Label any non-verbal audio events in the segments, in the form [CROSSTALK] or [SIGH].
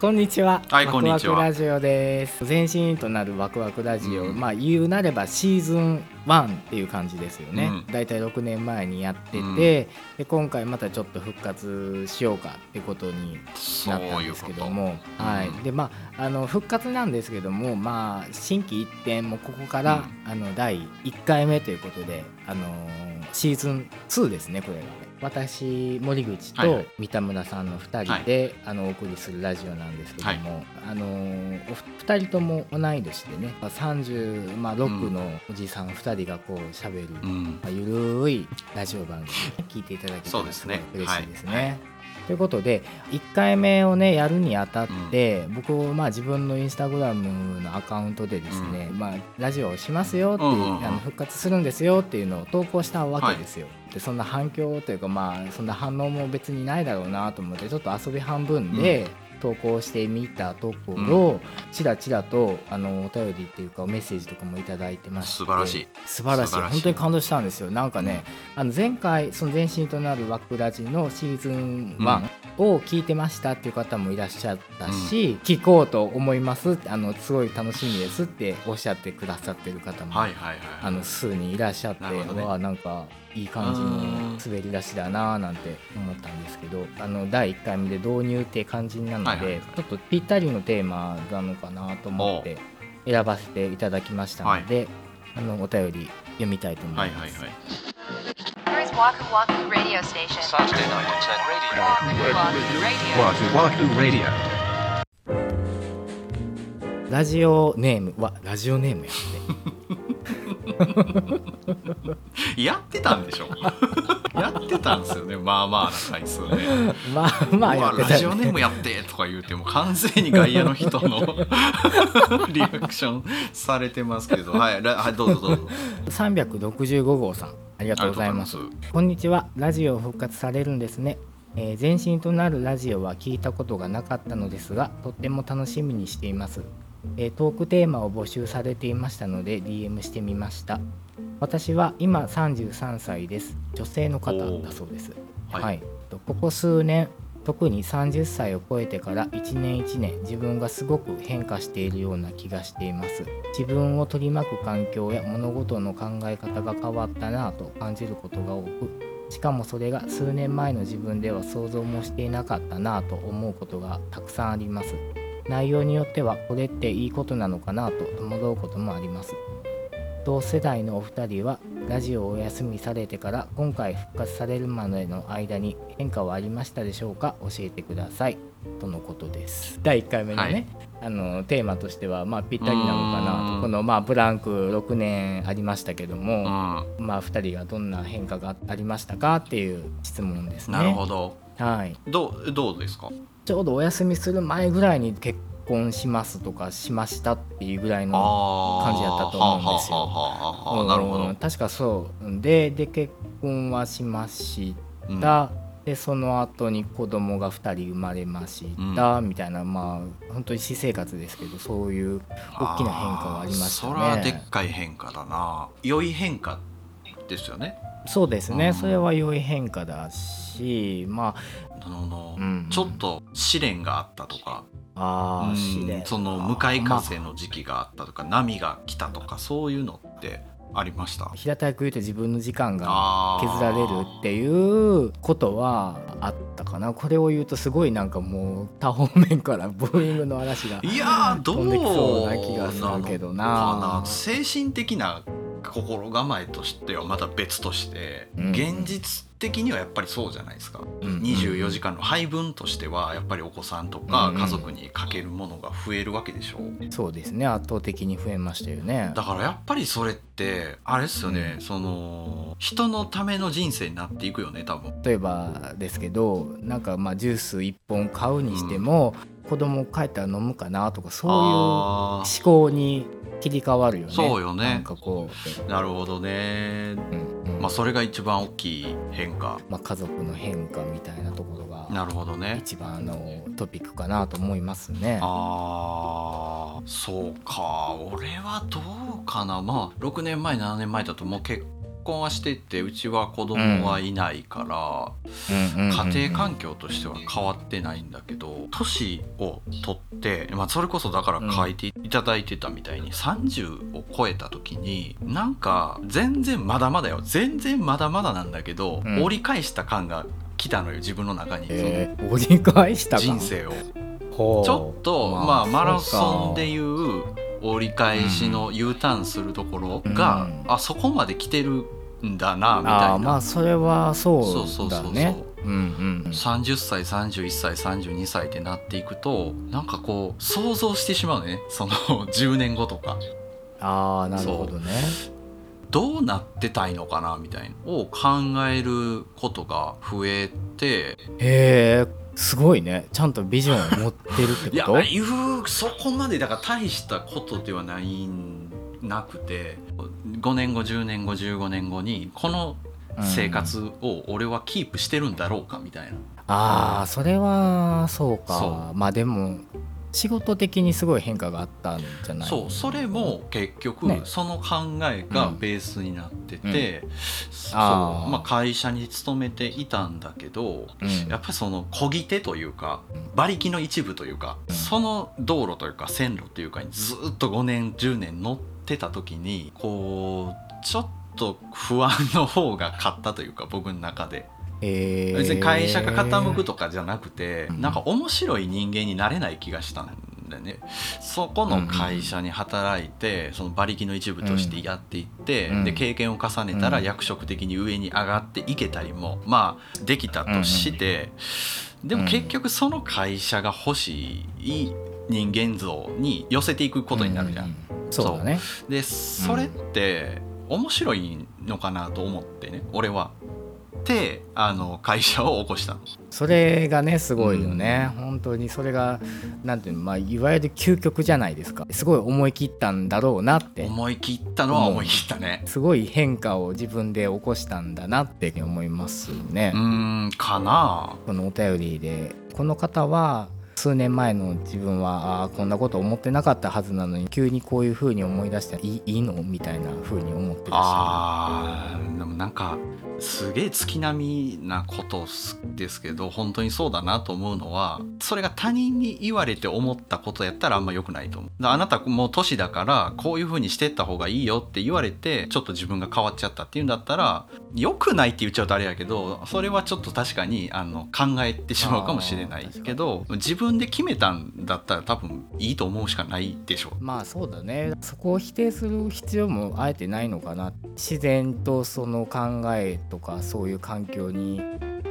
こんにちは。はいこんにちはワクワクラジオです。前身となるワクワクラジオ、うんまあ言うなればシーズン1っていう感じですよね。うんだいたい6年前にやってて、うんで今回またちょっと復活しようかってことにそなったでうんいうことすけども、はい。でまああの復活なんですけども、まあ新規一点もうここから、あの第1回目ということで、あのーシーズン2ですねこれが。私森口はいはい。と三田村さんの2人で、あのお送りするラジオなんですけども、あのーお二人とも同い年でね36、まあ、6のおじさん2人がこう喋る、うん。まあ、ゆるいラジオ番組聞いていただけたらすね。ごい嬉しいですね。はいということで1回目をねやるにあたって、僕まあ自分のインスタグラムのアカウントでですね、まあ、ラジオをしますよっていう、うんうんうん。あの復活するんですよっていうのを投稿したわけですよ。でそんな反響というかまあそんな反応も別にないだろうなと思ってちょっと遊び半分で投稿してみたところ、ちらちらとあのお便りっていうかメッセージとかもいただいてまして。素晴らしい。素晴らしい。本当に感動したんですよ。なんかね、あの前回その前身となるワクラジのシーズン1を聞いてましたっていう方もいらっしゃったし、聞こうと思いますあのすごい楽しみですっておっしゃってくださってる方も、はいはいはいあの数人いらっしゃって、ね。わあなんかいい感じの滑り出しだなーなんて思ったんですけどあの第1回目で導入って感じなので、はいはいはいちょっとぴったりのテーマなのかなと思って選ばせていただきましたので、あのお便り読みたいと思います。はいはいはい Here's Waku Waku Radio Station. Saturday night at 10 radio. Waku Wahoo Wahoo Radio. ラジオネームはラジオネームやって [LAUGHS] [LAUGHS] やってたんでしょ？[LAUGHS] やってたんですよね。まあまあな回数ね。[LAUGHS] まあまあやってたよねラジオネームやってとか言うても完全に外野の人のリアクションされてますけど。はいらはいどうぞどうぞ。365号さんありがとうございます。こんにちは。ラジオ復活されるんですね、えー前身となるラジオは聞いたことがなかったのですがとっても楽しみにしています、えートークテーマを募集されていましたので DM してみました私は今33歳です。女性の方だそうです。はい。はい、とここ数年特に30歳を超えてから一年一年自分がすごく変化しているような気がしています。自分を取り巻く環境や物事の考え方が変わったなぁと感じることが多くしかもそれが数年前の自分では想像もしていなかったなぁと思うことがたくさんあります。内容によってはこれっていいことなのかなと戸惑うこともあります同世代のお二人はラジオをお休みされてから今回復活されるまでの間に変化はありましたでしょうか？教えてください。とのことです。第1回目のね、あのテーマとしてはまあぴったりなのかなうん。とこのまあブランク6年ありましたけども、うん。まあ2人がどんな変化がありましたかっていう質問ですね。なるほど。はい。どうどうですか？ちょうどお休みする前ぐらいに結婚しますとかしましたっていうぐらいのあ感じやったと思うんですよ。なるほど。うん。確かそう。でで結婚はしました、でその後に子供が2人生まれました、みたいな。まあ本当に私生活ですけどそういう大きな変化はありましたね。それはでっかい変化だな。良い変化ですよね。そうですね、うん。それは良い変化だしまあの、うんちょっと試練があったとか、ああうんあ試練その向かい風の時期があったとか、波が来たとかそういうのってありました？平たく言うと自分の時間が削られるっていうことはあったかな。これを言うとすごいなんかもう多方面からブーイングの嵐がいやーどう飛んできそうな気がするけどな？精神的な心構えとしてはまた別として、うん。現実的にはやっぱりそうじゃないですか、うん。24時間の配分としてはやっぱりお子さんとかうん。家族にかけるものが増えるわけでしょう、そうですね。圧倒的に増えましたよね。だからやっぱりそれってあれですよね、その人のための人生になっていくよね多分。例えばですけどなんかまあジュース1本買うにしても、子供帰ったら飲むかなとかそういう思考に切り替わるよね。そうよね。なんかこなるほどね。う、うんうん。まあそれが一番大きい変化。まあ、家族の変化みたいなところがなるほどね。一番のトピックかなと思いますね。あーそうか。俺はどうかな。まあ6年前7年前だともう結婚はしててうちは子供はいないから、家庭環境としては変わってないんだけど年を取って、まあ、それこそだから書いていただいてたみたいに30を超えた時になんか全然まだまだよ。全然まだまだなんだけど、うん。折り返した感が来たのよ自分の中に、えー、折り返した人生を。ちょっと、まあまあ、マラソンでいう折り返しの U ターンするところが、うん。あそこまで来てるんだなみたいな。まあそれはそうそそううそうそう。だねうんうん。うん30歳31歳32歳ってなっていくとなんかこう想像してしまうね。その [LAUGHS] 10年後とか。ああなるほどね。どうなってたいのかなみたいなを考えることが増えて。へえすごいね。ちゃんとビジョンを持ってるって [LAUGHS] いやこというそこまでだから大したことではないんなくて5年後10年後15年後にこの生活を俺はキープしてるんだろうかみたいな、ああそれはそうか。そまあでも仕事的にすごい変化があったんじゃない？そうそれも結局、ね。その考えがベースになってて、そうあー。まあ、会社に勤めていたんだけどうん。やっぱりその小ぎ手というか馬力の一部というか、うん。その道路というか線路というかにずっと5年10年乗ってた時にこうちょっと不安の方が勝ったというか僕の中で。えー。別に会社が傾くとかじゃなくて、うん。なんか面白い人間になれない気がしたんだよね。そこの会社に働いてその馬力の一部としてやっていって、うん。で経験を重ねたらうん。役職的に上に上がっていけたりもまあできたとして、でも結局その会社が欲しい人間像に寄せていくことになるじゃん。ううそうだねでそれって面白いのかなと思ってね俺は。であの会社を起こしたの。それがねすごいよね、本当にそれがなんていうのまあいわゆる究極じゃないですかすごい思い切ったんだろうなって思い切ったのは思い切ったね。すごい変化を自分で起こしたんだなって思いますねう。ーんかなこのお便りでこの方は数年前の自分はあーこんなこと思ってなかったはずなのに急にこういう風に思い出したらいいいいのみたいな風に思ってるし。あーでもなんかすげえ月並みなことですけど本当にそうだなと思うのはそれが他人に言われて思ったことやったらあんま良くないと思う。あなたもう年だからこういう風にしてった方がいいよって言われてちょっと自分が変わっちゃったっていうんだったら良くないって言っちゃうとあれやけどそれはちょっと確かにあの考えてしまうかもしれないけど自分で決めたんだったら多分いいと思うしかないでしょまあそうだね。そこを否定する必要もあえてないのかな。自然とその考えとかそういう環境に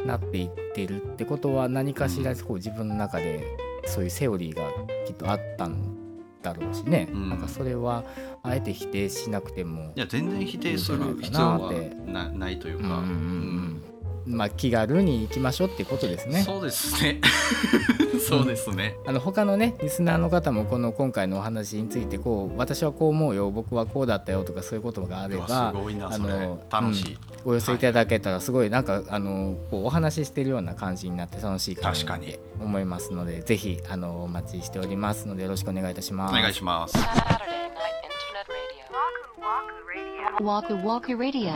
なっていってるってことは何かしらこう自分の中でそういうセオリーがきっとあったんだろうしね、うん。なんかそれはあえて否定しなくてもいや全然否定する必要はなないというか、うんうんうんうん。まあ気軽に行きましょうってことですね。そうですねそうですね、あの他のねリスナーの方もこの今回のお話についてこう私はこう思うよ僕はこうだったよとかそういうことがあればすごいなあの楽しい、お寄せいただけたらすごいなんかあのこうお話ししてるような感じになって楽しいかな確かにって思いますのでぜひあのお待ちしておりますのでよろしくお願いいたします。お願いします. Waku Waku Radio.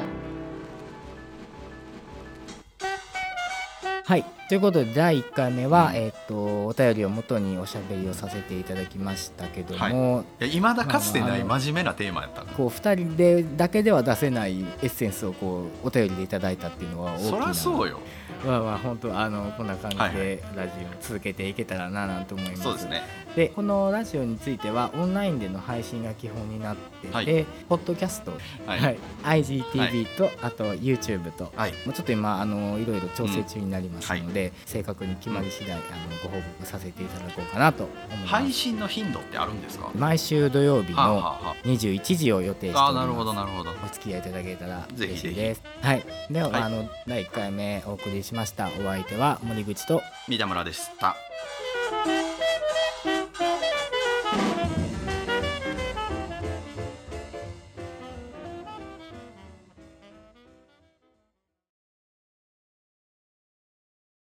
はいということで第1回目は、えっとお便りをもとにおしゃべりをさせていただきましたけども、い。や未だかつてない真面目なテーマやったこう2人でだけでは出せないエッセンスをこうお便りでいただいたっていうのは大きなそりゃそうよ。まあまあ本当あのこんな感じはいでラジオを続けていけたらななんて思います。そうですね。でこのラジオについてはオンラインでの配信が基本になってて、はい。ポッドキャスト、はい。はい。IGTV と、あと YouTube と。はい。もうちょっと今あのいろいろ調整中になりますので、正確に決まり次第あのご報告させていただこうかなと思います。配信の頻度ってあるんですか？毎週土曜日はあ、のはあは21時を予定しております。あ、あーなるほどなるほどお付き合いいただけたら嬉しいです。はい。では、はいあの第1回目お送りしましたお相手は森口と三田村でした